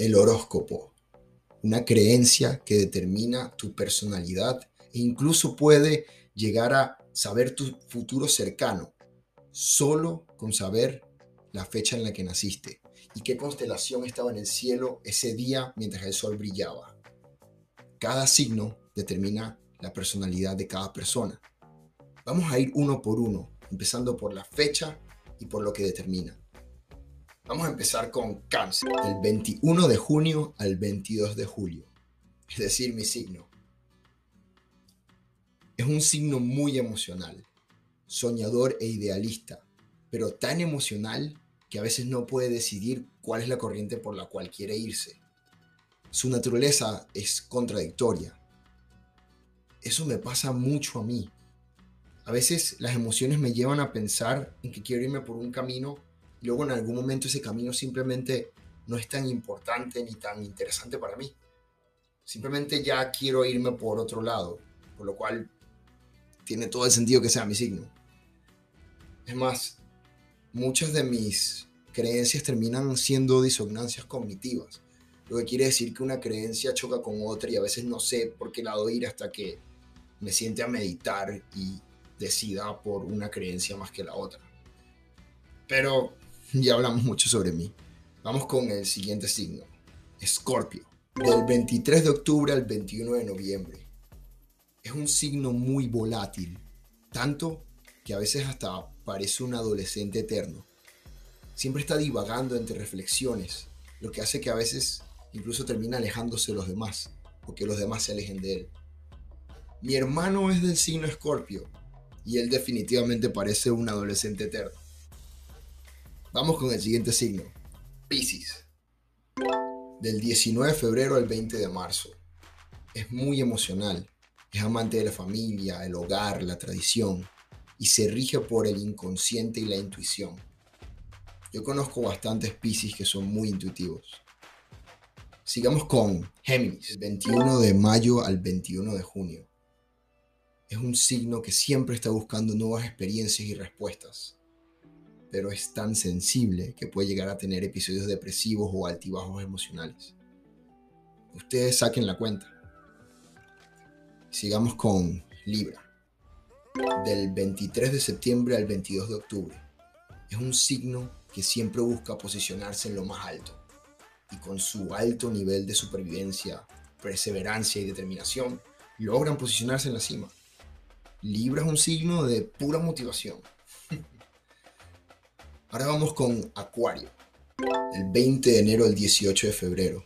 El horóscopo, una creencia que determina tu personalidad e incluso puede llegar a saber tu futuro cercano, solo con saber la fecha en la que naciste y qué constelación estaba en el cielo ese día mientras el sol brillaba. Cada signo determina la personalidad de cada persona. Vamos a ir uno por uno, empezando por la fecha y por lo que determina. Vamos a empezar con cáncer, del 21 de junio al 22 de julio, es decir, mi signo. Es un signo muy emocional, soñador e idealista, pero tan emocional que a veces no puede decidir cuál es la corriente por la cual quiere irse. Su naturaleza es contradictoria. Eso me pasa mucho a mí. A veces las emociones me llevan a pensar en que quiero irme por un camino luego en algún momento ese camino simplemente no es tan importante ni tan interesante para mí. Simplemente ya quiero irme por otro lado, por lo cual tiene todo el sentido que sea mi signo. Es más, muchas de mis creencias terminan siendo disonancias cognitivas, lo que quiere decir que una creencia choca con otra y a veces no sé por qué lado ir hasta que me siente a meditar y decida por una creencia más que la otra. Pero ya hablamos mucho sobre mí. Vamos con el siguiente signo, Escorpio, del 23 de octubre al 21 de noviembre. Es un signo muy volátil, tanto que a veces hasta parece un adolescente eterno. Siempre está divagando entre reflexiones, lo que hace que a veces incluso termina alejándose de los demás, o que los demás se alejen de él. Mi hermano es del signo Escorpio, y él definitivamente parece un adolescente eterno. Vamos con el siguiente signo, Pisces, del 19 de febrero al 20 de marzo. Es muy emocional, es amante de la familia, el hogar, la tradición, y se rige por el inconsciente y la intuición. Yo conozco bastantes Pisces que son muy intuitivos. Sigamos con Géminis, 21 de mayo al 21 de junio. Es un signo que siempre está buscando nuevas experiencias y respuestas, pero es tan sensible que puede llegar a tener episodios depresivos o altibajos emocionales. Ustedes saquen la cuenta. Sigamos con Libra del 23 de septiembre al 22 de octubre. Es un signo que siempre busca posicionarse en lo más alto y con su alto nivel de supervivencia, perseverancia y determinación logran posicionarse en la cima. Libra es un signo de pura motivación. Ahora vamos con Acuario, el 20 de enero al 18 de febrero.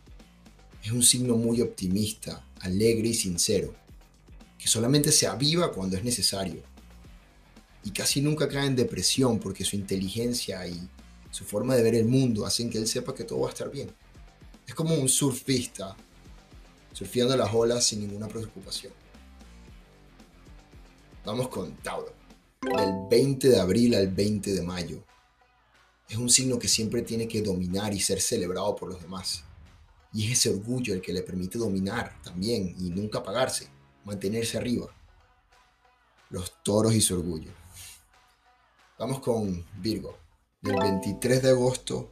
Es un signo muy optimista, alegre y sincero que solamente se aviva cuando es necesario. Y casi nunca cae en depresión porque su inteligencia y su forma de ver el mundo hacen que él sepa que todo va a estar bien. Es como un surfista surfeando las olas sin ninguna preocupación. Vamos con Tauro. Del 20 de abril al 20 de mayo. Es un signo que siempre tiene que dominar y ser celebrado por los demás. Y es ese orgullo el que le permite dominar también y nunca apagarse mantenerse arriba. Los toros y su orgullo. Vamos con Virgo, del 23 de agosto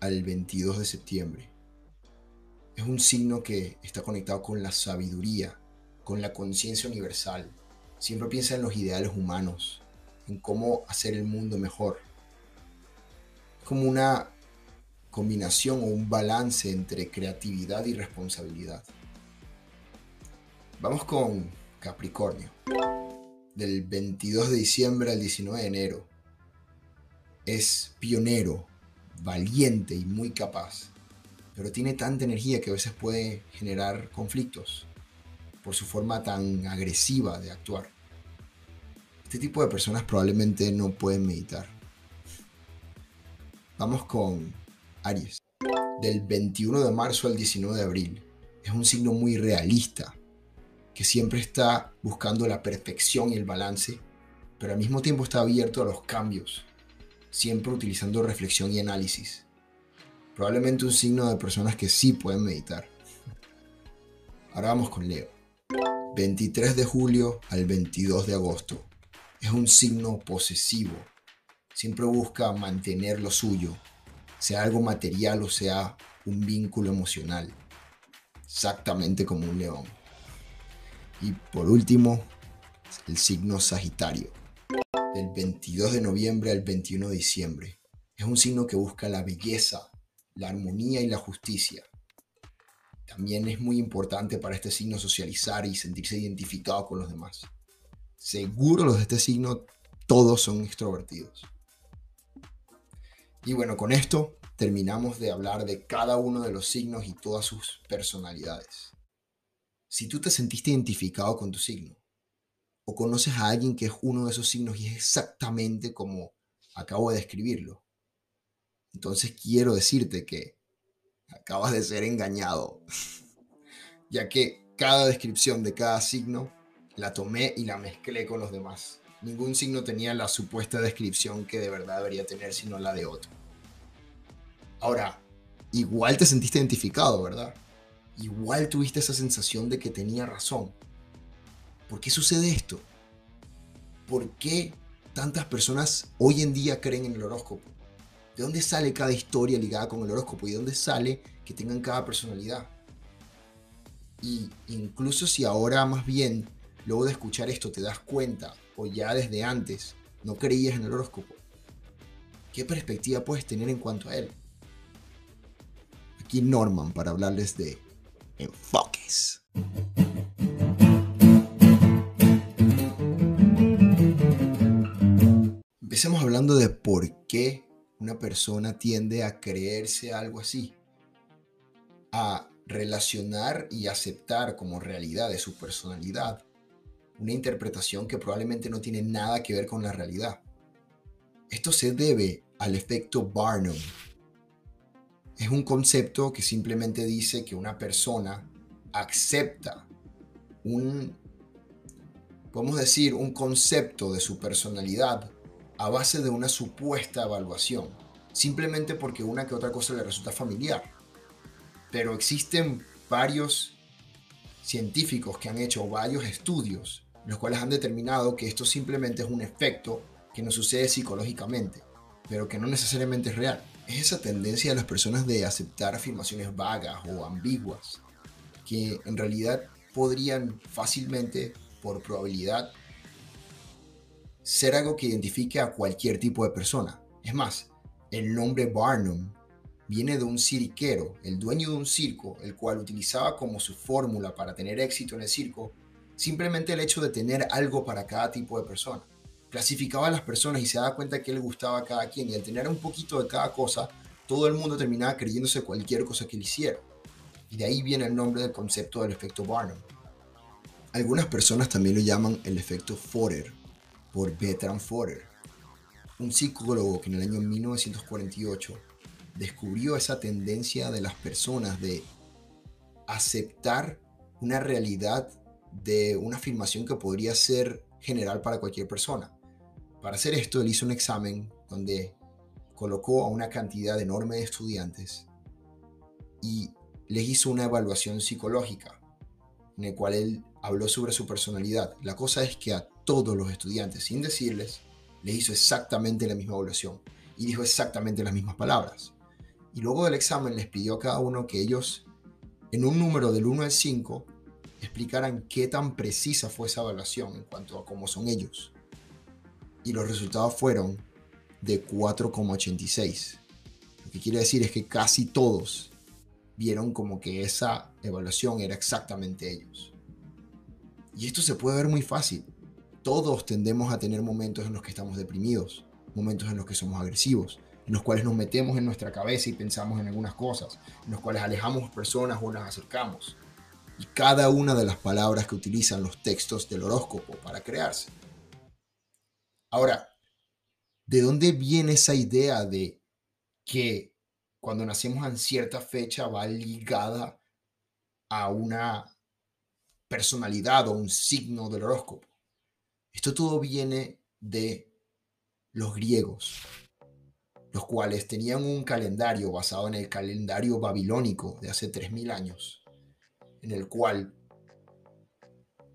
al 22 de septiembre. Es un signo que está conectado con la sabiduría, con la conciencia universal. Siempre piensa en los ideales humanos, en cómo hacer el mundo mejor. Como una combinación o un balance entre creatividad y responsabilidad. Vamos con Capricornio. Del 22 de diciembre al 19 de enero. Es pionero, valiente y muy capaz. Pero tiene tanta energía que a veces puede generar conflictos por su forma tan agresiva de actuar. Este tipo de personas probablemente no pueden meditar. Vamos con Aries. Del 21 de marzo al 19 de abril. Es un signo muy realista, que siempre está buscando la perfección y el balance, pero al mismo tiempo está abierto a los cambios, siempre utilizando reflexión y análisis. Probablemente un signo de personas que sí pueden meditar. Ahora vamos con Leo. 23 de julio al 22 de agosto. Es un signo posesivo. Siempre busca mantener lo suyo, sea algo material o sea un vínculo emocional, exactamente como un león. Y por último, el signo Sagitario, del 22 de noviembre al 21 de diciembre. Es un signo que busca la belleza, la armonía y la justicia. También es muy importante para este signo socializar y sentirse identificado con los demás. Seguro los de este signo todos son extrovertidos. Y bueno, con esto terminamos de hablar de cada uno de los signos y todas sus personalidades. Si tú te sentiste identificado con tu signo, o conoces a alguien que es uno de esos signos y es exactamente como acabo de describirlo, entonces quiero decirte que acabas de ser engañado, ya que cada descripción de cada signo la tomé y la mezclé con los demás. Ningún signo tenía la supuesta descripción que de verdad debería tener, sino la de otro. Ahora, igual te sentiste identificado, ¿verdad? Igual tuviste esa sensación de que tenía razón. ¿Por qué sucede esto? ¿Por qué tantas personas hoy en día creen en el horóscopo? ¿De dónde sale cada historia ligada con el horóscopo? ¿Y de dónde sale que tengan cada personalidad? Y incluso si ahora más bien, luego de escuchar esto, te das cuenta, o ya desde antes, no creías en el horóscopo, ¿qué perspectiva puedes tener en cuanto a él? Aquí Norman para hablarles de enfoques. Empecemos hablando de por qué una persona tiende a creerse algo así, a relacionar y aceptar como realidad de su personalidad una interpretación que probablemente no tiene nada que ver con la realidad. Esto se debe al efecto Barnum. Es un concepto que simplemente dice que una persona acepta un, podemos decir, un concepto de su personalidad a base de una supuesta evaluación, simplemente porque una que otra cosa le resulta familiar. Pero existen varios científicos que han hecho varios estudios, los cuales han determinado que esto simplemente es un efecto que nos sucede psicológicamente, pero que no necesariamente es real. Es esa tendencia de las personas de aceptar afirmaciones vagas o ambiguas, que en realidad podrían fácilmente, por probabilidad, ser algo que identifique a cualquier tipo de persona. Es más, el nombre Barnum viene de un cirquero, el dueño de un circo, el cual utilizaba como su fórmula para tener éxito en el circo simplemente el hecho de tener algo para cada tipo de persona. Clasificaba a las personas y se daba cuenta que le gustaba a cada quien y al tener un poquito de cada cosa, todo el mundo terminaba creyéndose cualquier cosa que él hiciera. Y de ahí viene el nombre del concepto del efecto Barnum. Algunas personas también lo llaman el efecto Forer, por Bertrand Forer, un psicólogo que en el año 1948 descubrió esa tendencia de las personas de aceptar una realidad de una afirmación que podría ser general para cualquier persona. Para hacer esto, él hizo un examen donde colocó a una cantidad enorme de estudiantes y les hizo una evaluación psicológica en el cual él habló sobre su personalidad. La cosa es que a todos los estudiantes, sin decirles, les hizo exactamente la misma evaluación y dijo exactamente las mismas palabras. Y luego del examen les pidió a cada uno que ellos, en un número del 1 al 5, explicaran qué tan precisa fue esa evaluación en cuanto a cómo son ellos. Y los resultados fueron de 4,86. Lo que quiere decir es que casi todos vieron como que esa evaluación era exactamente ellos. Y esto se puede ver muy fácil todos tendemos a tener momentos en los que estamos deprimidos, momentos en los que somos agresivos, en los cuales nos metemos en nuestra cabeza y pensamos en algunas cosas, en los cuales alejamos personas o las acercamos. Y cada una de las palabras que utilizan los textos del horóscopo para crearse. Ahora, ¿de dónde viene esa idea de que cuando nacemos en cierta fecha va ligada a una personalidad o un signo del horóscopo? Esto todo viene de los griegos, los cuales tenían un calendario basado en el calendario babilónico de hace 3.000 años, en el cual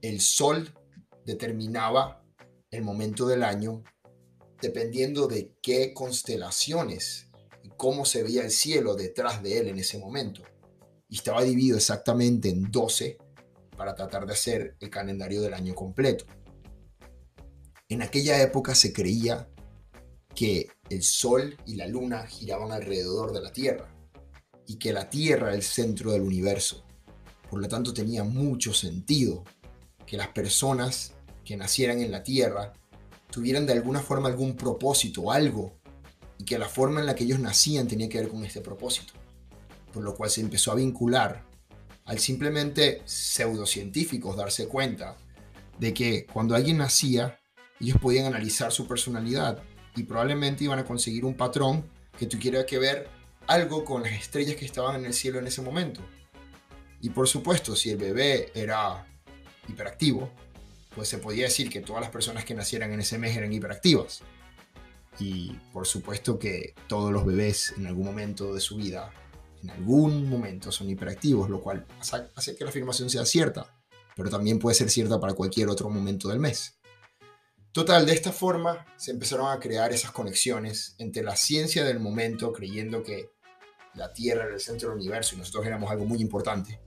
el sol determinaba el momento del año dependiendo de qué constelaciones y cómo se veía el cielo detrás de él en ese momento. Y estaba dividido exactamente en 12 para tratar de hacer el calendario del año completo. En aquella época se creía que el Sol y la Luna giraban alrededor de la Tierra y que la Tierra era el centro del universo. Por lo tanto tenía mucho sentido que las personas que nacieran en la Tierra tuvieran de alguna forma algún propósito, algo, y que la forma en la que ellos nacían tenía que ver con este propósito. Por lo cual se empezó a vincular al simplemente pseudocientíficos darse cuenta de que cuando alguien nacía, ellos podían analizar su personalidad y probablemente iban a conseguir un patrón que tuviera que ver algo con las estrellas que estaban en el cielo en ese momento. Y por supuesto, si el bebé era hiperactivo, pues se podía decir que todas las personas que nacieran en ese mes eran hiperactivas. Y por supuesto que todos los bebés en algún momento de su vida, en algún momento son hiperactivos, lo cual hace que la afirmación sea cierta, pero también puede ser cierta para cualquier otro momento del mes. Total, de esta forma se empezaron a crear esas conexiones entre la ciencia del momento, creyendo que la Tierra era el centro del universo y nosotros éramos algo muy importante,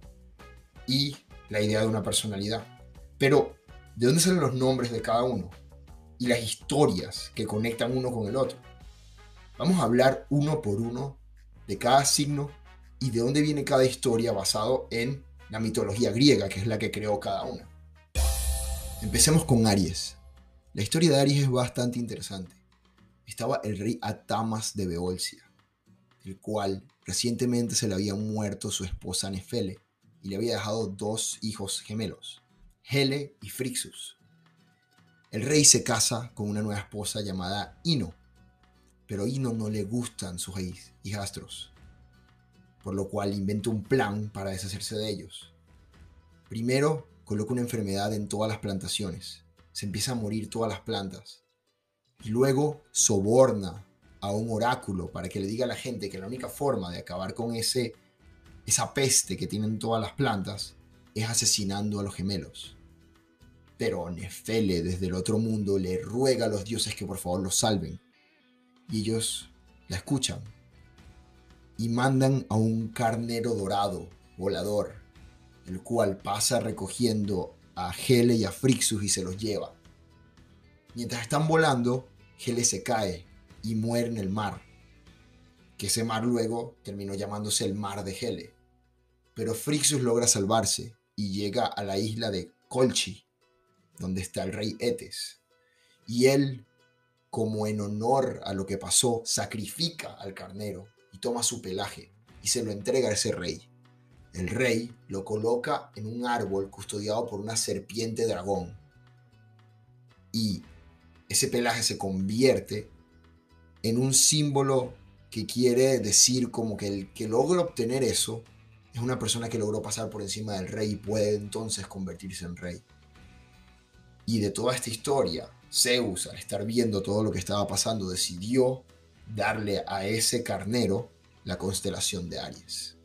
y la idea de una personalidad. Pero, ¿de dónde salen los nombres de cada uno? Y las historias que conectan uno con el otro. Vamos a hablar uno por uno de cada signo y de dónde viene cada historia basado en la mitología griega, que es la que creó cada una. Empecemos con Aries. La historia de Aries es bastante interesante. Estaba el rey Atamas de Beolcia, el cual recientemente se le había muerto su esposa Nefele y le había dejado dos hijos gemelos, Hele y Frixus. El rey se casa con una nueva esposa llamada Ino, pero Ino no le gustan sus hijastros, por lo cual inventa un plan para deshacerse de ellos. Primero, coloca una enfermedad en todas las plantaciones se empieza a morir todas las plantas. Y luego soborna a un oráculo para que le diga a la gente que la única forma de acabar con ese, esa peste que tienen todas las plantas es asesinando a los gemelos. Pero Nefele desde el otro mundo le ruega a los dioses que por favor los salven. Y ellos la escuchan. Y mandan a un carnero dorado, volador, el cual pasa recogiendo a Hele y a Frixus y se los lleva. Mientras están volando, Hele se cae y muere en el mar, que ese mar luego terminó llamándose el mar de Hele. Pero Frixus logra salvarse y llega a la isla de Colchi, donde está el rey Etes. Y él, como en honor a lo que pasó, sacrifica al carnero y toma su pelaje y se lo entrega a ese rey. El rey lo coloca en un árbol custodiado por una serpiente dragón. Y ese pelaje se convierte en un símbolo que quiere decir como que el que logra obtener eso es una persona que logró pasar por encima del rey y puede entonces convertirse en rey. Y de toda esta historia, Zeus, al estar viendo todo lo que estaba pasando, decidió darle a ese carnero la constelación de Aries.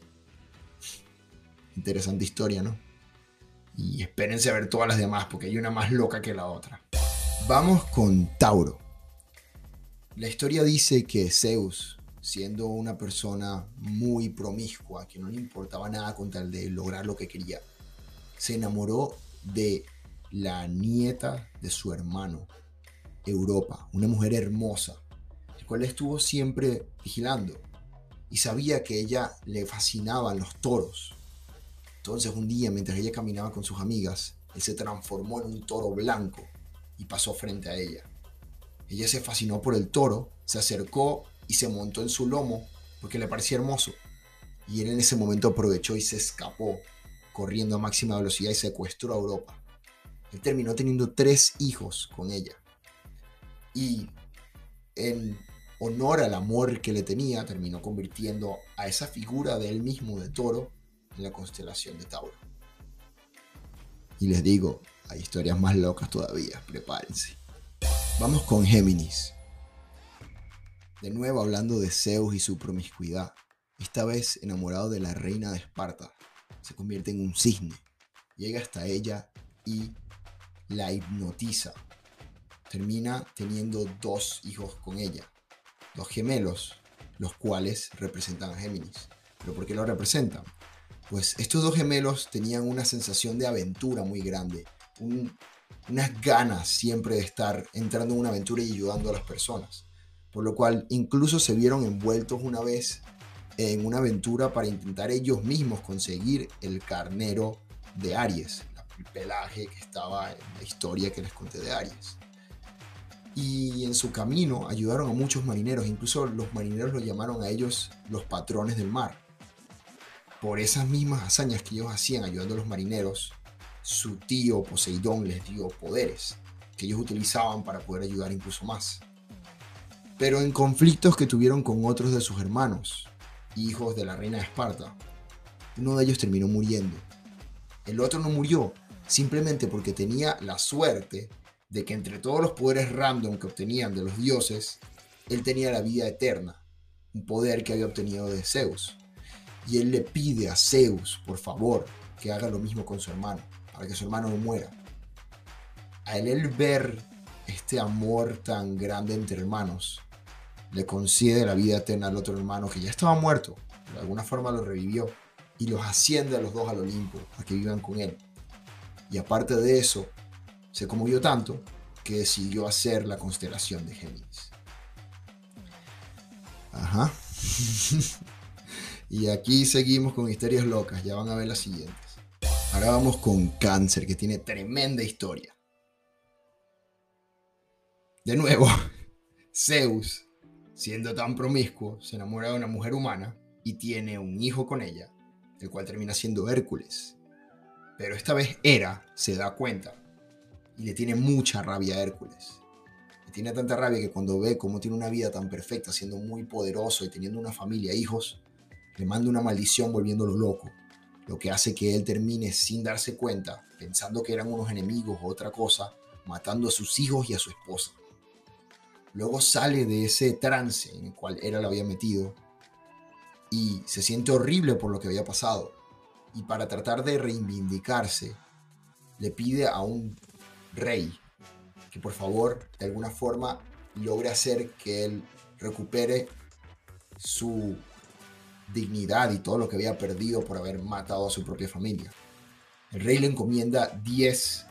Interesante historia, ¿no? Y espérense a ver todas las demás porque hay una más loca que la otra. Vamos con Tauro. La historia dice que Zeus, siendo una persona muy promiscua, que no le importaba nada con tal de lograr lo que quería, se enamoró de la nieta de su hermano, Europa, una mujer hermosa, el cual estuvo siempre vigilando y sabía que ella le fascinaban los toros entonces un día, mientras ella caminaba con sus amigas, él se transformó en un toro blanco y pasó frente a ella. Ella se fascinó por el toro, se acercó y se montó en su lomo porque le parecía hermoso. Y él en ese momento aprovechó y se escapó, corriendo a máxima velocidad y secuestró a Europa. Él terminó teniendo tres hijos con ella. Y en honor al amor que le tenía, terminó convirtiendo a esa figura de él mismo de toro en la constelación de Tauro. Y les digo, hay historias más locas todavía, prepárense. Vamos con Géminis. De nuevo hablando de Zeus y su promiscuidad. Esta vez enamorado de la reina de Esparta, se convierte en un cisne. Llega hasta ella y la hipnotiza. Termina teniendo dos hijos con ella, dos gemelos, los cuales representan a Géminis. ¿Pero por qué lo representan? Pues estos dos gemelos tenían una sensación de aventura muy grande, unas ganas siempre de estar entrando en una aventura y ayudando a las personas. Por lo cual incluso se vieron envueltos una vez en una aventura para intentar ellos mismos conseguir el carnero de Aries, el pelaje que estaba en la historia que les conté de Aries. Y en su camino ayudaron a muchos marineros, incluso los marineros lo llamaron a ellos los patrones del mar. Por esas mismas hazañas que ellos hacían ayudando a los marineros, su tío Poseidón les dio poderes que ellos utilizaban para poder ayudar incluso más. Pero en conflictos que tuvieron con otros de sus hermanos, hijos de la reina de Esparta, uno de ellos terminó muriendo el otro no murió simplemente porque tenía la suerte de que entre todos los poderes random que obtenían de los dioses, él tenía la vida eterna, un poder que había obtenido de Zeus. Y él le pide a Zeus, por favor, que haga lo mismo con su hermano, para que su hermano no muera. A él, el ver este amor tan grande entre hermanos, le concede la vida eterna al otro hermano que ya estaba muerto, de alguna forma lo revivió y los asciende a los dos al Olimpo, a que vivan con él. Y aparte de eso, se conmovió tanto que decidió hacer la constelación de Géminis. Ajá. y aquí seguimos con historias locas, ya van a ver las siguientes. Ahora vamos con Cáncer, que tiene tremenda historia. De nuevo, Zeus, siendo tan promiscuo, se enamora de una mujer humana y tiene un hijo con ella, el cual termina siendo Hércules. Pero esta vez Hera se da cuenta y le tiene mucha rabia a Hércules. Le tiene tanta rabia que cuando ve cómo tiene una vida tan perfecta, siendo muy poderoso y teniendo una familia, hijos, le manda una maldición volviéndolo loco. Lo que hace que él termine sin darse cuenta, pensando que eran unos enemigos o otra cosa, matando a sus hijos y a su esposa. Luego sale de ese trance en el cual Hera lo había metido y se siente horrible por lo que había pasado. Y para tratar de reivindicarse, le pide a un rey que por favor de alguna forma logre hacer que él recupere su dignidad y todo lo que había perdido por haber matado a su propia familia. El rey le encomienda 10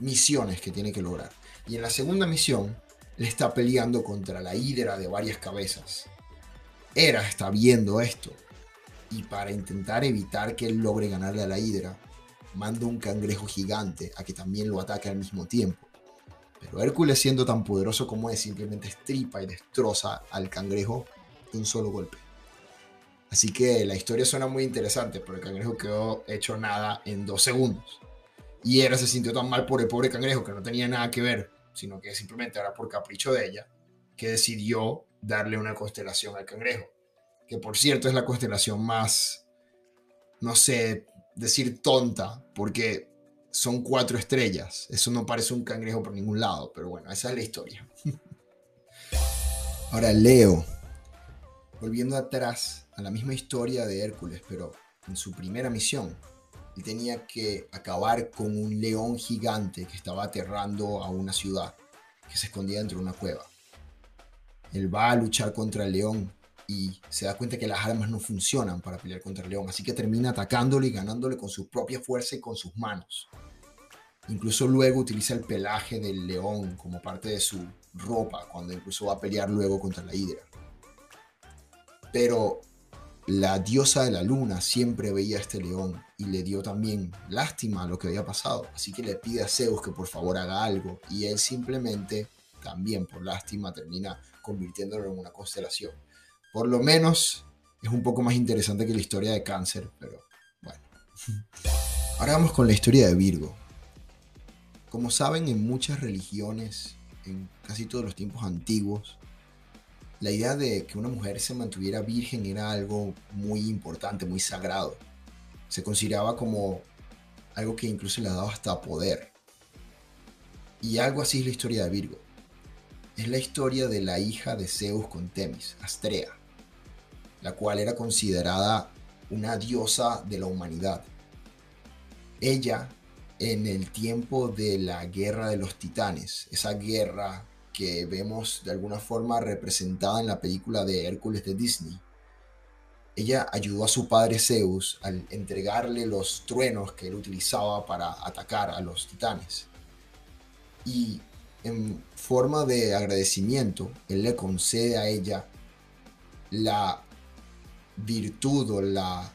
misiones que tiene que lograr. Y en la segunda misión, le está peleando contra la hidra de varias cabezas, Hera está viendo esto y para intentar evitar que él logre ganarle a la hidra, manda un cangrejo gigante a que también lo ataque al mismo tiempo. Pero Hércules siendo tan poderoso como es, simplemente estripa y destroza al cangrejo de un solo golpe. Así que la historia suena muy interesante, pero el cangrejo quedó hecho nada en dos segundos. Y Hera se sintió tan mal por el pobre cangrejo que no tenía nada que ver, sino que simplemente era por capricho de ella, que decidió darle una constelación al cangrejo, que por cierto es la constelación más, no sé, decir tonta, porque son cuatro estrellas. Eso no parece un cangrejo por ningún lado, pero bueno, esa es la historia. Ahora Leo, volviendo atrás a la misma historia de Hércules, pero en su primera misión, tenía que acabar con un león gigante que estaba aterrando a una ciudad que se escondía dentro de una cueva. Él va a luchar contra el león y se da cuenta que las armas no funcionan para pelear contra el león, así que termina atacándole y ganándole con su propia fuerza y con sus manos. Incluso luego utiliza el pelaje del león como parte de su ropa cuando incluso va a pelear luego contra la hidra. Pero la diosa de la luna siempre veía a este león y le dio también lástima a lo que había pasado, así que le pide a Zeus que por favor haga algo y él simplemente también por lástima termina convirtiéndolo en una constelación. Por lo menos es un poco más interesante que la historia de cáncer, pero bueno. Ahora vamos con la historia de Virgo. Como saben, en muchas religiones, en casi todos los tiempos antiguos, la idea de que una mujer se mantuviera virgen era algo muy importante, muy sagrado. Se consideraba como algo que incluso le daba hasta poder. Y algo así es la historia de Virgo es la historia de la hija de Zeus con Temis, Astrea, la cual era considerada una diosa de la humanidad. Ella, en el tiempo de la guerra de los titanes, esa guerra que vemos de alguna forma representada en la película de Hércules de Disney. Ella ayudó a su padre Zeus al entregarle los truenos que él utilizaba para atacar a los titanes. Y en forma de agradecimiento, él le concede a ella la virtud o la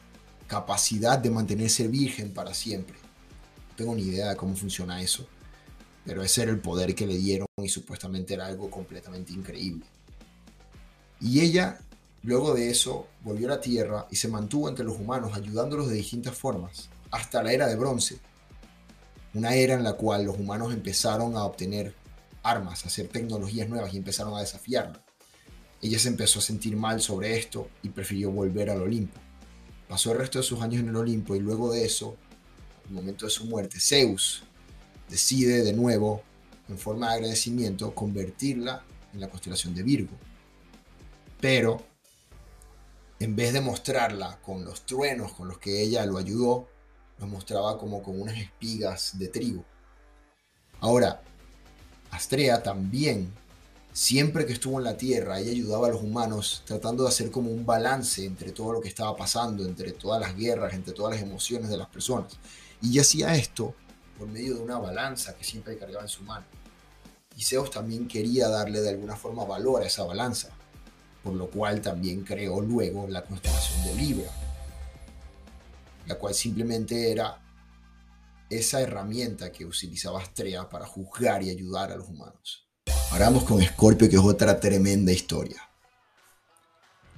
capacidad de mantenerse virgen para siempre. No tengo ni idea de cómo funciona eso, pero ese era el poder que le dieron y supuestamente era algo completamente increíble. Y ella, luego de eso, volvió a la Tierra y se mantuvo entre los humanos ayudándolos de distintas formas, hasta la era de bronce, una era en la cual los humanos empezaron a obtener armas, a hacer tecnologías nuevas y empezaron a desafiarla. Ella se empezó a sentir mal sobre esto y prefirió volver al Olimpo. Pasó el resto de sus años en el Olimpo y luego de eso, el momento de su muerte, Zeus decide de nuevo, en forma de agradecimiento, convertirla en la constelación de Virgo. Pero, en vez de mostrarla con los truenos con los que ella lo ayudó, lo mostraba como con unas espigas de trigo. Ahora, Astrea también, siempre que estuvo en la Tierra, ella ayudaba a los humanos tratando de hacer como un balance entre todo lo que estaba pasando, entre todas las guerras, entre todas las emociones de las personas. Y ella hacía esto por medio de una balanza que siempre cargaba en su mano. Y Zeus también quería darle de alguna forma valor a esa balanza, por lo cual también creó luego la constelación de Libra, la cual simplemente era esa herramienta que utilizaba Astrea para juzgar y ayudar a los humanos. Ahora vamos con Escorpio, que es otra tremenda historia.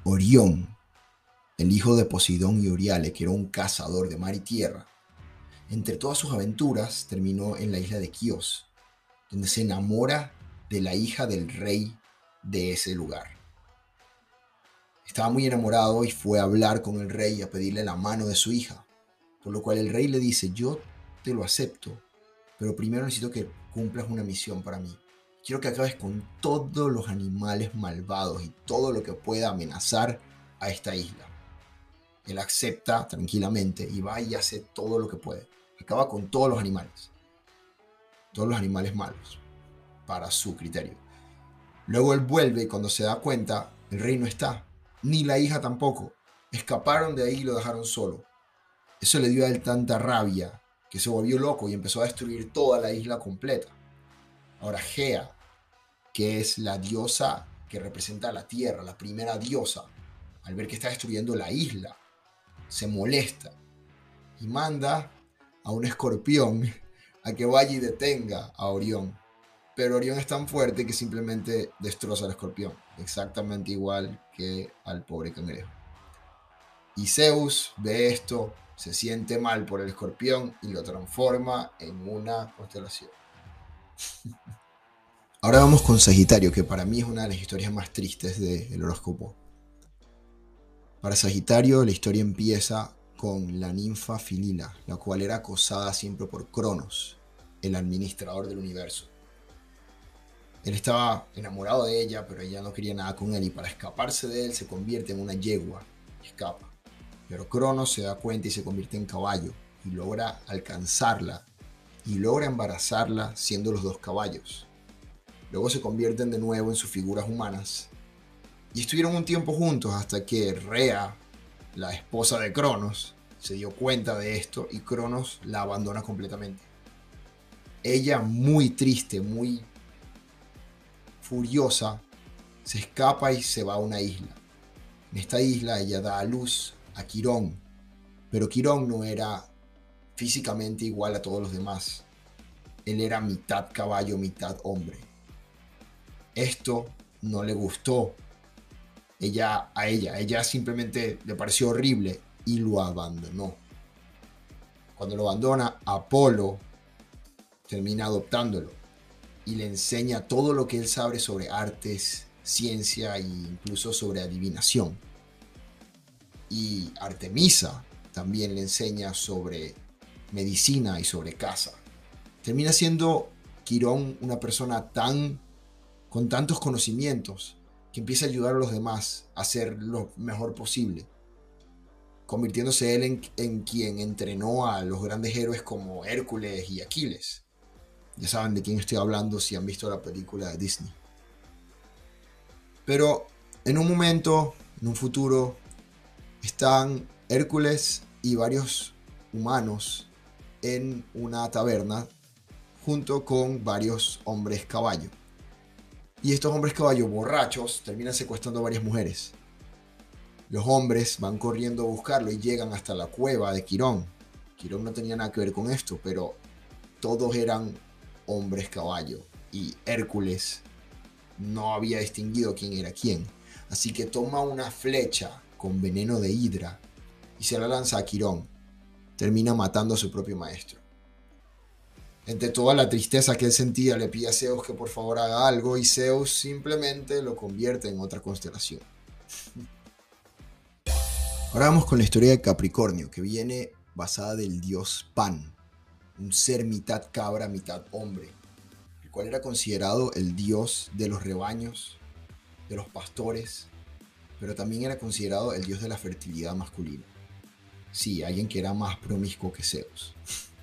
Orión, el hijo de Poseidón y Oriale, que era un cazador de mar y tierra, entre todas sus aventuras terminó en la isla de Kios, donde se enamora de la hija del rey de ese lugar. Estaba muy enamorado y fue a hablar con el rey a pedirle la mano de su hija, por lo cual el rey le dice, yo te lo acepto, pero primero necesito que cumplas una misión para mí. Quiero que acabes con todos los animales malvados y todo lo que pueda amenazar a esta isla. Él acepta tranquilamente y va y hace todo lo que puede. Acaba con todos los animales. Todos los animales malos. Para su criterio. Luego él vuelve y cuando se da cuenta, el rey no está. Ni la hija tampoco. Escaparon de ahí y lo dejaron solo. Eso le dio a él tanta rabia que se volvió loco y empezó a destruir toda la isla completa. Ahora Gea, que es la diosa que representa la tierra, la primera diosa, al ver que está destruyendo la isla, se molesta y manda a un escorpión a que vaya y detenga a Orión. Pero Orión es tan fuerte que simplemente destroza al escorpión, exactamente igual que al pobre cangrejo. Y Zeus ve esto se siente mal por el escorpión y lo transforma en una constelación. Ahora vamos con Sagitario, que para mí es una de las historias más tristes del horóscopo. Para Sagitario la historia empieza con la ninfa Filila, la cual era acosada siempre por Cronos, el administrador del universo. Él estaba enamorado de ella, pero ella no quería nada con él y para escaparse de él se convierte en una yegua escapa. Pero Cronos se da cuenta y se convierte en caballo y logra alcanzarla y logra embarazarla siendo los dos caballos. Luego se convierten de nuevo en sus figuras humanas y estuvieron un tiempo juntos hasta que Rea, la esposa de Cronos, se dio cuenta de esto y Cronos la abandona completamente. Ella, muy triste, muy furiosa, se escapa y se va a una isla. En esta isla ella da a luz a Quirón, pero Quirón no era físicamente igual a todos los demás. Él era mitad caballo, mitad hombre. Esto no le gustó ella, a ella. Ella simplemente le pareció horrible y lo abandonó. Cuando lo abandona, Apolo termina adoptándolo y le enseña todo lo que él sabe sobre artes, ciencia e incluso sobre adivinación. Y Artemisa también le enseña sobre medicina y sobre casa. Termina siendo Quirón una persona tan con tantos conocimientos que empieza a ayudar a los demás a hacer lo mejor posible, convirtiéndose él en, en quien entrenó a los grandes héroes como Hércules y Aquiles. Ya saben de quién estoy hablando si han visto la película de Disney. Pero en un momento, en un futuro, están Hércules y varios humanos en una taberna junto con varios hombres caballo. Y estos hombres caballo borrachos terminan secuestrando a varias mujeres. Los hombres van corriendo a buscarlo y llegan hasta la cueva de Quirón. Quirón no tenía nada que ver con esto, pero todos eran hombres caballo. Y Hércules no había distinguido quién era quién. Así que toma una flecha con veneno de hidra y se la lanza a Quirón. Termina matando a su propio maestro. Entre toda la tristeza que él sentía, le pide a Zeus que por favor haga algo y Zeus simplemente lo convierte en otra constelación. Ahora vamos con la historia de Capricornio, que viene basada del dios Pan, un ser mitad cabra, mitad hombre, el cual era considerado el dios de los rebaños, de los pastores, pero también era considerado el dios de la fertilidad masculina. Sí, alguien que era más promiscuo que Zeus.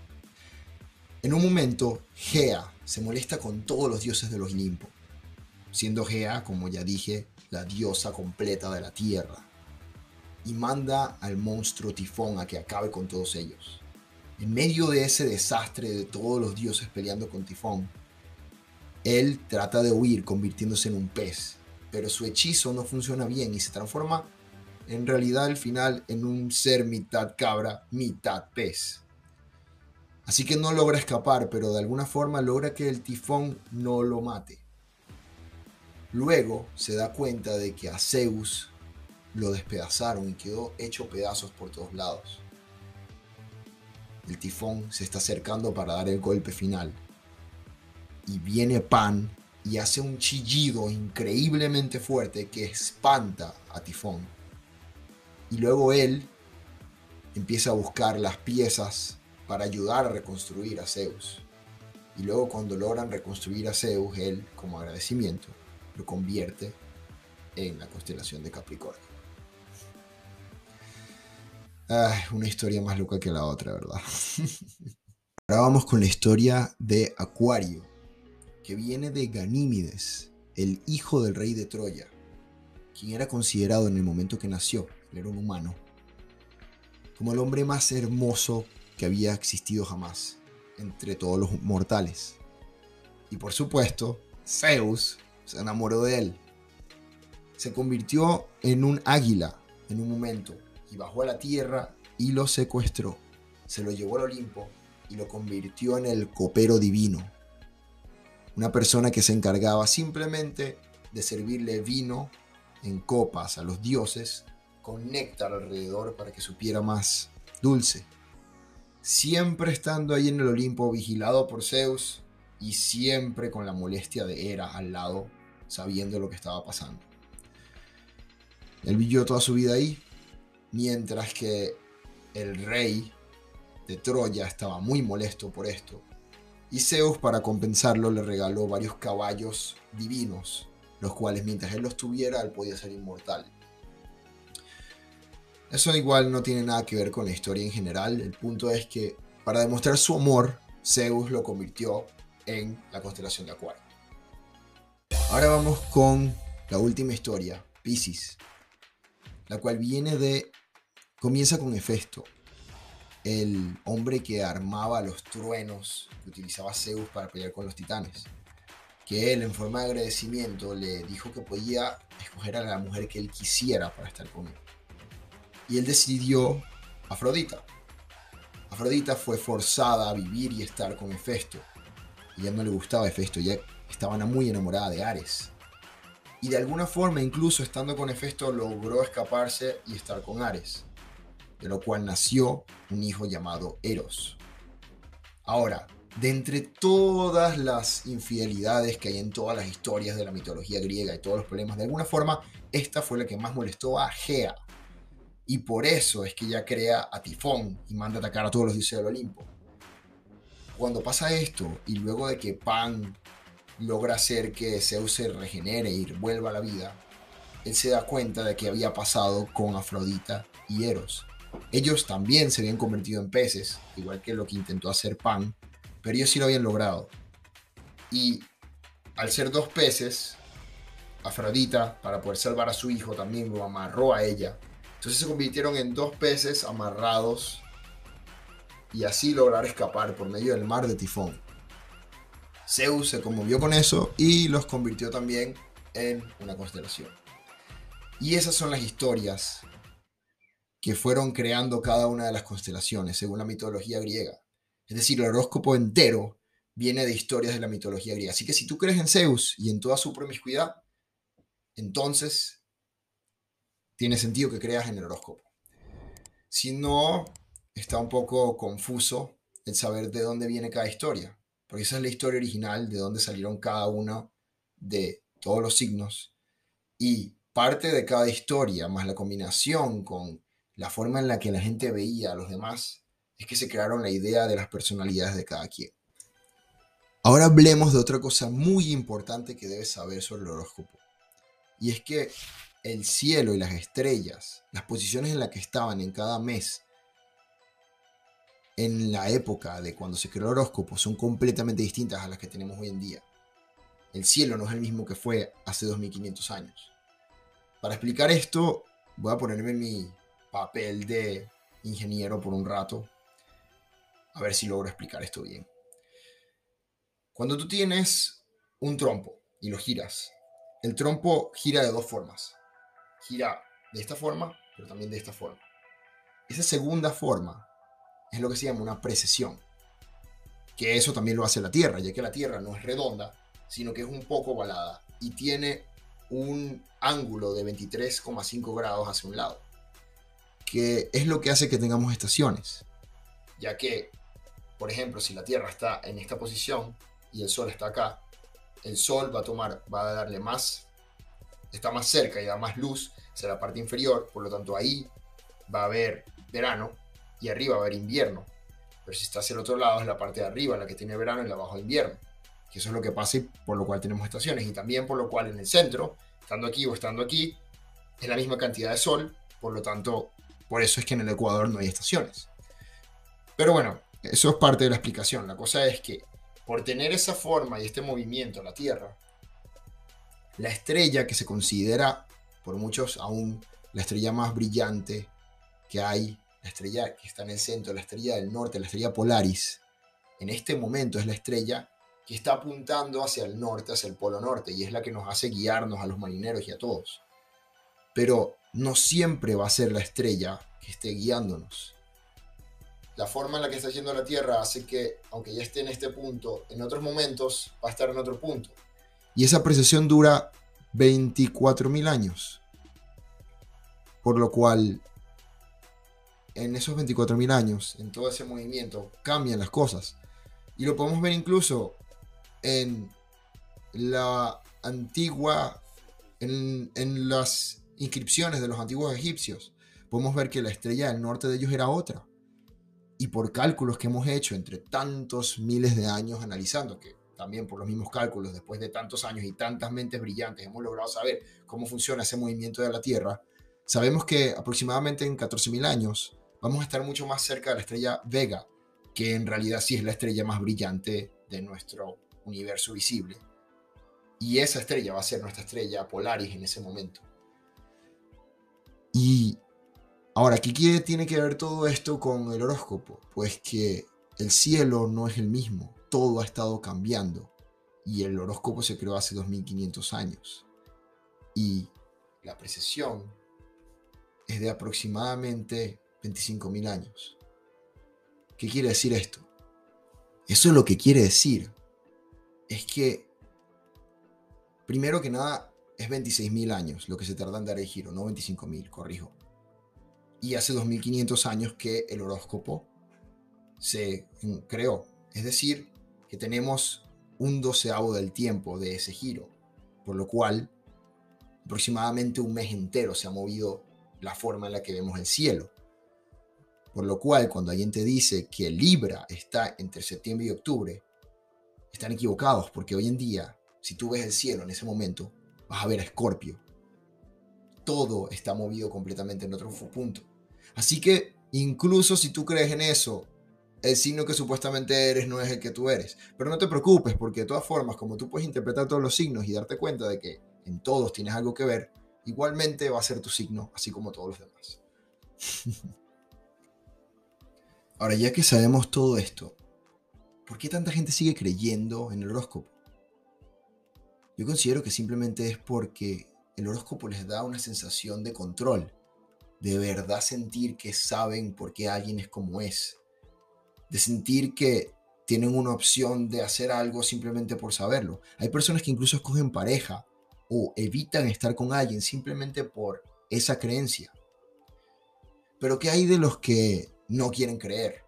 En un momento, Gea se molesta con todos los dioses de los Olimpo, siendo Gea, como ya dije, la diosa completa de la tierra, y manda al monstruo Tifón a que acabe con todos ellos. En medio de ese desastre de todos los dioses peleando con Tifón, él trata de huir convirtiéndose en un pez, pero su hechizo no funciona bien y se transforma en realidad al final en un ser mitad cabra, mitad pez. Así que no logra escapar, pero de alguna forma logra que el tifón no lo mate. Luego se da cuenta de que a Zeus lo despedazaron y quedó hecho pedazos por todos lados. El tifón se está acercando para dar el golpe final. Y viene Pan y hace un chillido increíblemente fuerte que espanta a Tifón. Y luego él empieza a buscar las piezas para ayudar a reconstruir a Zeus. Y luego cuando logran reconstruir a Zeus, él, como agradecimiento, lo convierte en la constelación de Capricornio. una historia más loca que la otra, ¿verdad? Ahora vamos con la historia de Acuario, que viene de Ganímides, el hijo del rey de Troya, quien era considerado en el momento que nació, era un humano, como el hombre más hermoso que había existido jamás entre todos los mortales. Y por supuesto, Zeus se enamoró de él. Se convirtió en un águila en un momento y bajó a la tierra y lo secuestró. Se lo llevó al Olimpo y lo convirtió en el copero divino. Una persona que se encargaba simplemente de servirle vino en copas a los dioses con néctar alrededor para que supiera más dulce siempre estando ahí en el Olimpo vigilado por Zeus y siempre con la molestia de Hera al lado, sabiendo lo que estaba pasando. Él vivió toda su vida ahí, mientras que el rey de Troya estaba muy molesto por esto. Y Zeus, para compensarlo, le regaló varios caballos divinos, los cuales mientras él los tuviera, él podía ser inmortal. Eso igual no tiene nada que ver con la historia en general. El punto es que para demostrar su amor, Zeus lo convirtió en la constelación de Acuario. Ahora vamos con la última historia, Pisces, la cual viene de... comienza con Hefesto, el hombre que armaba los truenos que utilizaba Zeus para pelear con los titanes. Que él, en forma de agradecimiento, le dijo que podía escoger a la mujer que él quisiera para estar con él y él decidió Afrodita. Afrodita fue forzada a vivir y estar con Hefesto. Y ya no le gustaba Hefesto, ya estaba muy enamorada de Ares. Y de alguna forma, incluso estando con Hefesto, logró escaparse y estar con Ares, de lo cual nació un hijo llamado Eros. Ahora, de entre todas las infidelidades que hay en todas las historias de la mitología griega y todos los problemas, de alguna forma, esta fue la que más molestó a Gea, y por eso es que ella crea a Tifón y manda a atacar a todos los dioses del Olimpo. Cuando pasa esto, y luego de que Pan logra hacer que Zeus se regenere y vuelva a la vida, él se da cuenta de que había pasado con Afrodita y Eros. Ellos también se habían convertido en peces, igual que lo que intentó hacer Pan, pero ellos sí lo habían logrado. Y al ser dos peces, Afrodita, para poder salvar a su hijo, también lo amarró a ella. Entonces se convirtieron en dos peces amarrados y así lograr escapar por medio del mar de Tifón. Zeus se conmovió con eso y los convirtió también en una constelación. Y esas son las historias que fueron creando cada una de las constelaciones según la mitología griega. Es decir, el horóscopo entero viene de historias de la mitología griega. Así que si tú crees en Zeus y en toda su promiscuidad, entonces tiene sentido que creas en el horóscopo. Si no, está un poco confuso el saber de dónde viene cada historia, porque esa es la historia original de dónde salieron cada uno de todos los signos y parte de cada historia, más la combinación con la forma en la que la gente veía a los demás, es que se crearon la idea de las personalidades de cada quien. Ahora hablemos de otra cosa muy importante que debes saber sobre el horóscopo. Y es que el cielo y las estrellas, las posiciones en las que estaban en cada mes, en la época de cuando se creó el horóscopo, son completamente distintas a las que tenemos hoy en día. El cielo no es el mismo que fue hace 2500 años. Para explicar esto, voy a ponerme mi papel de ingeniero por un rato, a ver si logro explicar esto bien. Cuando tú tienes un trompo y lo giras, el trompo gira de dos formas gira de esta forma, pero también de esta forma. Esa segunda forma es lo que se llama una precesión, que eso también lo hace la Tierra, ya que la Tierra no es redonda, sino que es un poco ovalada y tiene un ángulo de 23,5 grados hacia un lado, que es lo que hace que tengamos estaciones, ya que, por ejemplo, si la Tierra está en esta posición y el Sol está acá, el Sol va a tomar, va a darle más está más cerca y da más luz hacia la parte inferior, por lo tanto ahí va a haber verano y arriba va a haber invierno. Pero si está hacia el otro lado es la parte de arriba la que tiene verano y la abajo invierno. Que eso es lo que pasa y por lo cual tenemos estaciones. Y también por lo cual en el centro, estando aquí o estando aquí, es la misma cantidad de sol, por lo tanto, por eso es que en el Ecuador no hay estaciones. Pero bueno, eso es parte de la explicación. La cosa es que por tener esa forma y este movimiento en la Tierra, la estrella que se considera por muchos aún la estrella más brillante que hay, la estrella que está en el centro, la estrella del norte, la estrella Polaris, en este momento es la estrella que está apuntando hacia el norte, hacia el polo norte, y es la que nos hace guiarnos a los marineros y a todos. Pero no siempre va a ser la estrella que esté guiándonos. La forma en la que está yendo la Tierra hace que, aunque ya esté en este punto, en otros momentos va a estar en otro punto. Y esa precesión dura 24.000 años. Por lo cual, en esos 24.000 años, en todo ese movimiento, cambian las cosas. Y lo podemos ver incluso en la antigua, en, en las inscripciones de los antiguos egipcios. Podemos ver que la estrella del norte de ellos era otra. Y por cálculos que hemos hecho entre tantos miles de años analizando, que también por los mismos cálculos, después de tantos años y tantas mentes brillantes, hemos logrado saber cómo funciona ese movimiento de la Tierra, sabemos que aproximadamente en 14.000 años vamos a estar mucho más cerca de la estrella Vega, que en realidad sí es la estrella más brillante de nuestro universo visible. Y esa estrella va a ser nuestra estrella Polaris en ese momento. Y ahora, ¿qué tiene que ver todo esto con el horóscopo? Pues que el cielo no es el mismo todo ha estado cambiando y el horóscopo se creó hace 2500 años y la precesión es de aproximadamente 25.000 años. ¿Qué quiere decir esto? Eso lo que quiere decir es que, primero que nada, es 26.000 años lo que se tarda en dar el giro, no 25.000, corrijo. Y hace 2.500 años que el horóscopo se creó. Es decir, que tenemos un doceavo del tiempo de ese giro, por lo cual aproximadamente un mes entero se ha movido la forma en la que vemos el cielo. Por lo cual, cuando alguien te dice que Libra está entre septiembre y octubre, están equivocados, porque hoy en día, si tú ves el cielo en ese momento, vas a ver a Escorpio. Todo está movido completamente en otro punto. Así que, incluso si tú crees en eso el signo que supuestamente eres no es el que tú eres. Pero no te preocupes, porque de todas formas, como tú puedes interpretar todos los signos y darte cuenta de que en todos tienes algo que ver, igualmente va a ser tu signo, así como todos los demás. Ahora, ya que sabemos todo esto, ¿por qué tanta gente sigue creyendo en el horóscopo? Yo considero que simplemente es porque el horóscopo les da una sensación de control, de verdad sentir que saben por qué alguien es como es, de sentir que tienen una opción de hacer algo simplemente por saberlo. Hay personas que incluso escogen pareja o evitan estar con alguien simplemente por esa creencia. Pero ¿qué hay de los que no quieren creer?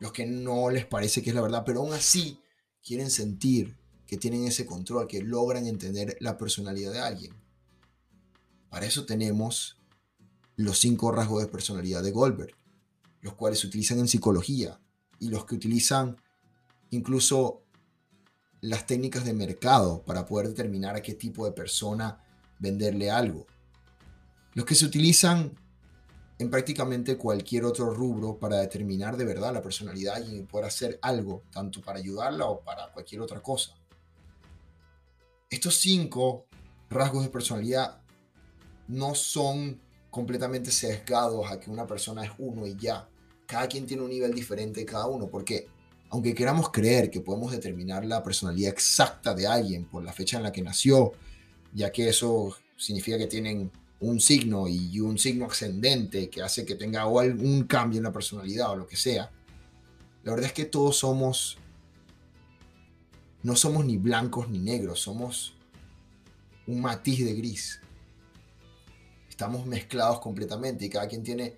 Los que no les parece que es la verdad, pero aún así quieren sentir que tienen ese control, que logran entender la personalidad de alguien. Para eso tenemos los cinco rasgos de personalidad de Goldberg, los cuales se utilizan en psicología y los que utilizan incluso las técnicas de mercado para poder determinar a qué tipo de persona venderle algo. Los que se utilizan en prácticamente cualquier otro rubro para determinar de verdad la personalidad y poder hacer algo, tanto para ayudarla o para cualquier otra cosa. Estos cinco rasgos de personalidad no son completamente sesgados a que una persona es uno y ya. Cada quien tiene un nivel diferente de cada uno, porque aunque queramos creer que podemos determinar la personalidad exacta de alguien por la fecha en la que nació, ya que eso significa que tienen un signo y un signo ascendente que hace que tenga algún cambio en la personalidad o lo que sea. La verdad es que todos somos, no somos ni blancos ni negros, somos un matiz de gris. Estamos mezclados completamente y cada quien tiene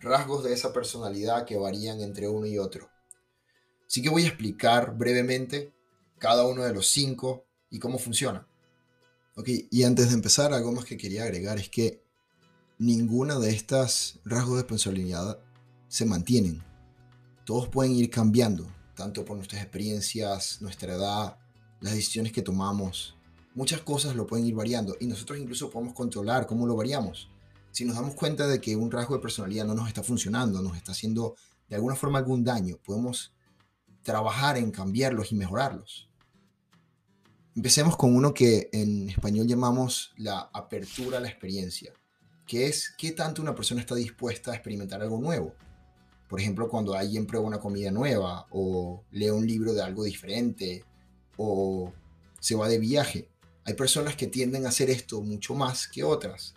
rasgos de esa personalidad que varían entre uno y otro. Así que voy a explicar brevemente cada uno de los cinco y cómo funciona. Ok, y antes de empezar, algo más que quería agregar es que ninguna de estas rasgos de personalidad se mantienen. Todos pueden ir cambiando, tanto por nuestras experiencias, nuestra edad, las decisiones que tomamos. Muchas cosas lo pueden ir variando y nosotros incluso podemos controlar cómo lo variamos. Si nos damos cuenta de que un rasgo de personalidad no nos está funcionando, nos está haciendo de alguna forma algún daño, podemos trabajar en cambiarlos y mejorarlos. Empecemos con uno que en español llamamos la apertura a la experiencia, que es qué tanto una persona está dispuesta a experimentar algo nuevo. Por ejemplo, cuando alguien prueba una comida nueva o lee un libro de algo diferente o se va de viaje. Hay personas que tienden a hacer esto mucho más que otras.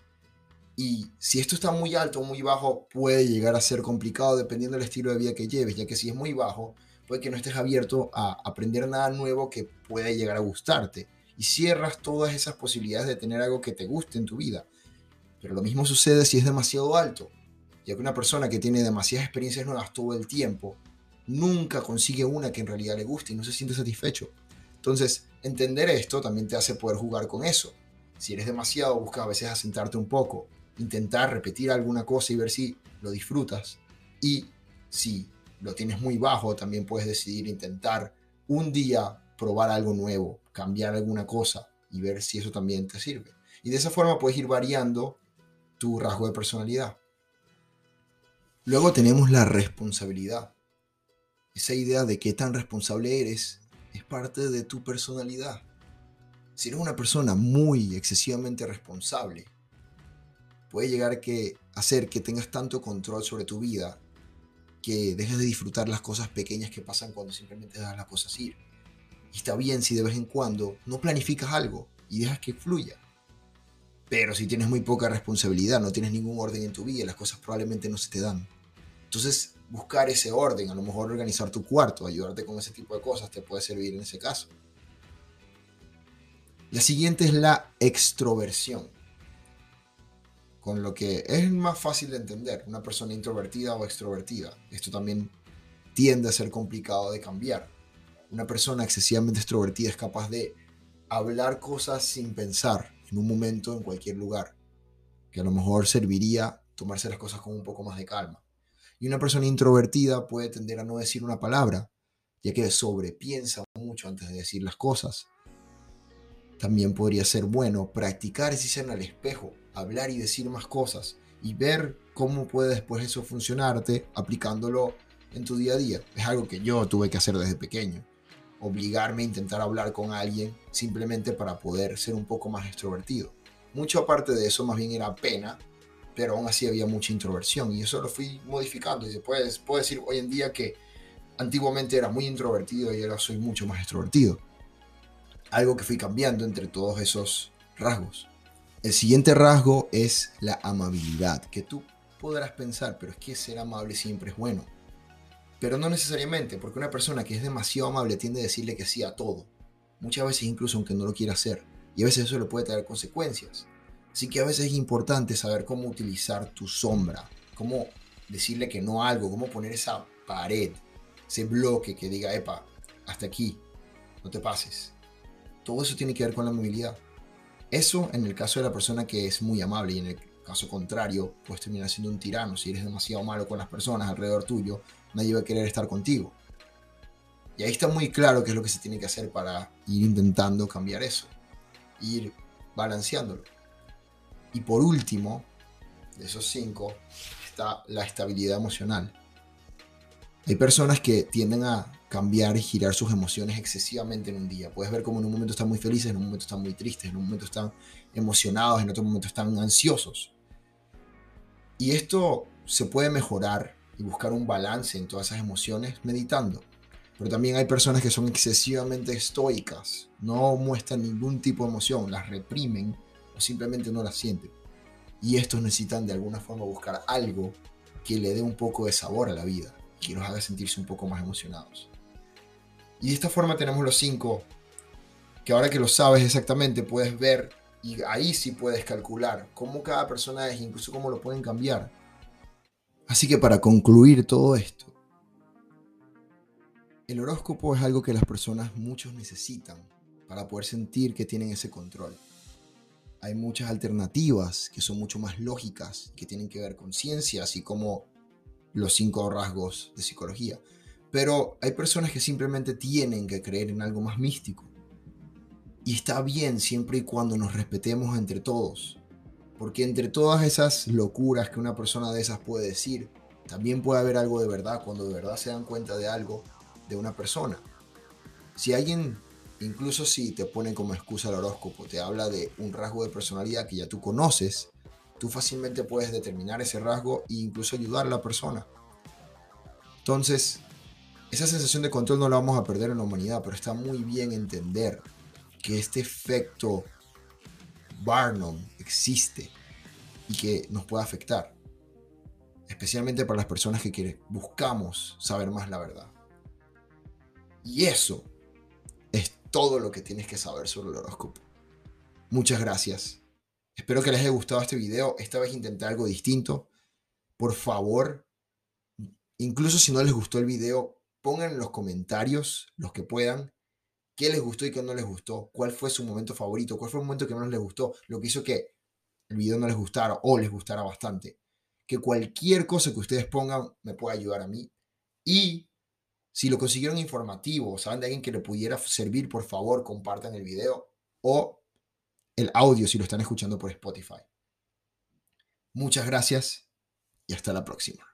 Y si esto está muy alto o muy bajo, puede llegar a ser complicado dependiendo del estilo de vida que lleves, ya que si es muy bajo, puede que no estés abierto a aprender nada nuevo que pueda llegar a gustarte y cierras todas esas posibilidades de tener algo que te guste en tu vida. Pero lo mismo sucede si es demasiado alto, ya que una persona que tiene demasiadas experiencias nuevas todo el tiempo nunca consigue una que en realidad le guste y no se siente satisfecho. Entonces, entender esto también te hace poder jugar con eso. Si eres demasiado, busca a veces asentarte un poco, intentar repetir alguna cosa y ver si lo disfrutas. Y si lo tienes muy bajo, también puedes decidir intentar un día probar algo nuevo, cambiar alguna cosa y ver si eso también te sirve. Y de esa forma puedes ir variando tu rasgo de personalidad. Luego tenemos la responsabilidad. Esa idea de qué tan responsable eres es parte de tu personalidad. Si eres una persona muy excesivamente responsable, puede llegar que hacer que tengas tanto control sobre tu vida que dejes de disfrutar las cosas pequeñas que pasan cuando simplemente dejas las cosas ir. Y está bien si de vez en cuando no planificas algo y dejas que fluya. Pero si tienes muy poca responsabilidad, no tienes ningún orden en tu vida, las cosas probablemente no se te dan. Entonces, buscar ese orden, a lo mejor organizar tu cuarto, ayudarte con ese tipo de cosas, te puede servir en ese caso. La siguiente es la extroversión con lo que es más fácil de entender, una persona introvertida o extrovertida. Esto también tiende a ser complicado de cambiar. Una persona excesivamente extrovertida es capaz de hablar cosas sin pensar en un momento, en cualquier lugar, que a lo mejor serviría tomarse las cosas con un poco más de calma. Y una persona introvertida puede tender a no decir una palabra, ya que sobrepiensa mucho antes de decir las cosas. También podría ser bueno practicar ese ser al espejo hablar y decir más cosas y ver cómo puede después eso funcionarte aplicándolo en tu día a día. Es algo que yo tuve que hacer desde pequeño. obligarme a intentar hablar con alguien simplemente para poder ser un poco más extrovertido. Mucho aparte de eso, más bien era pena, pero aún así había mucha introversión y eso lo fui modificando. Y después puedo decir hoy en día que antiguamente era muy introvertido y ahora soy mucho más extrovertido. Algo que fui cambiando entre todos esos rasgos. El siguiente rasgo es la amabilidad, que tú podrás pensar, pero es que ser amable siempre es bueno. Pero no necesariamente, porque una persona que es demasiado amable tiende a decirle que sí a todo. Muchas veces incluso aunque no lo quiera hacer. Y a veces eso le puede traer consecuencias. Así que a veces es importante saber cómo utilizar tu sombra, cómo decirle que no a algo, cómo poner esa pared, ese bloque que diga, epa, hasta aquí, no te pases. Todo eso tiene que ver con la movilidad. Eso en el caso de la persona que es muy amable y en el caso contrario, puedes terminar siendo un tirano. Si eres demasiado malo con las personas alrededor tuyo, nadie va a querer estar contigo. Y ahí está muy claro qué es lo que se tiene que hacer para ir intentando cambiar eso, ir balanceándolo. Y por último, de esos cinco, está la estabilidad emocional. Hay personas que tienden a cambiar y girar sus emociones excesivamente en un día. Puedes ver cómo en un momento están muy felices, en un momento están muy tristes, en un momento están emocionados, en otro momento están ansiosos. Y esto se puede mejorar y buscar un balance en todas esas emociones meditando. Pero también hay personas que son excesivamente estoicas, no muestran ningún tipo de emoción, las reprimen o simplemente no las sienten. Y estos necesitan de alguna forma buscar algo que le dé un poco de sabor a la vida, que los haga sentirse un poco más emocionados. Y de esta forma tenemos los cinco, que ahora que lo sabes exactamente puedes ver y ahí sí puedes calcular cómo cada persona es, incluso cómo lo pueden cambiar. Así que para concluir todo esto, el horóscopo es algo que las personas muchos necesitan para poder sentir que tienen ese control. Hay muchas alternativas que son mucho más lógicas, que tienen que ver con ciencia, así como los cinco rasgos de psicología. Pero hay personas que simplemente tienen que creer en algo más místico. Y está bien siempre y cuando nos respetemos entre todos. Porque entre todas esas locuras que una persona de esas puede decir, también puede haber algo de verdad cuando de verdad se dan cuenta de algo de una persona. Si alguien, incluso si te pone como excusa el horóscopo, te habla de un rasgo de personalidad que ya tú conoces, tú fácilmente puedes determinar ese rasgo e incluso ayudar a la persona. Entonces, esa sensación de control no la vamos a perder en la humanidad, pero está muy bien entender que este efecto Barnum existe y que nos puede afectar, especialmente para las personas que buscamos saber más la verdad. Y eso es todo lo que tienes que saber sobre el horóscopo. Muchas gracias. Espero que les haya gustado este video. Esta vez intenté algo distinto. Por favor, incluso si no les gustó el video, pongan en los comentarios, los que puedan, qué les gustó y qué no les gustó, cuál fue su momento favorito, cuál fue el momento que menos les gustó, lo que hizo que el video no les gustara o les gustara bastante. Que cualquier cosa que ustedes pongan me pueda ayudar a mí. Y si lo consiguieron informativo, saben de alguien que le pudiera servir, por favor, compartan el video o el audio si lo están escuchando por Spotify. Muchas gracias y hasta la próxima.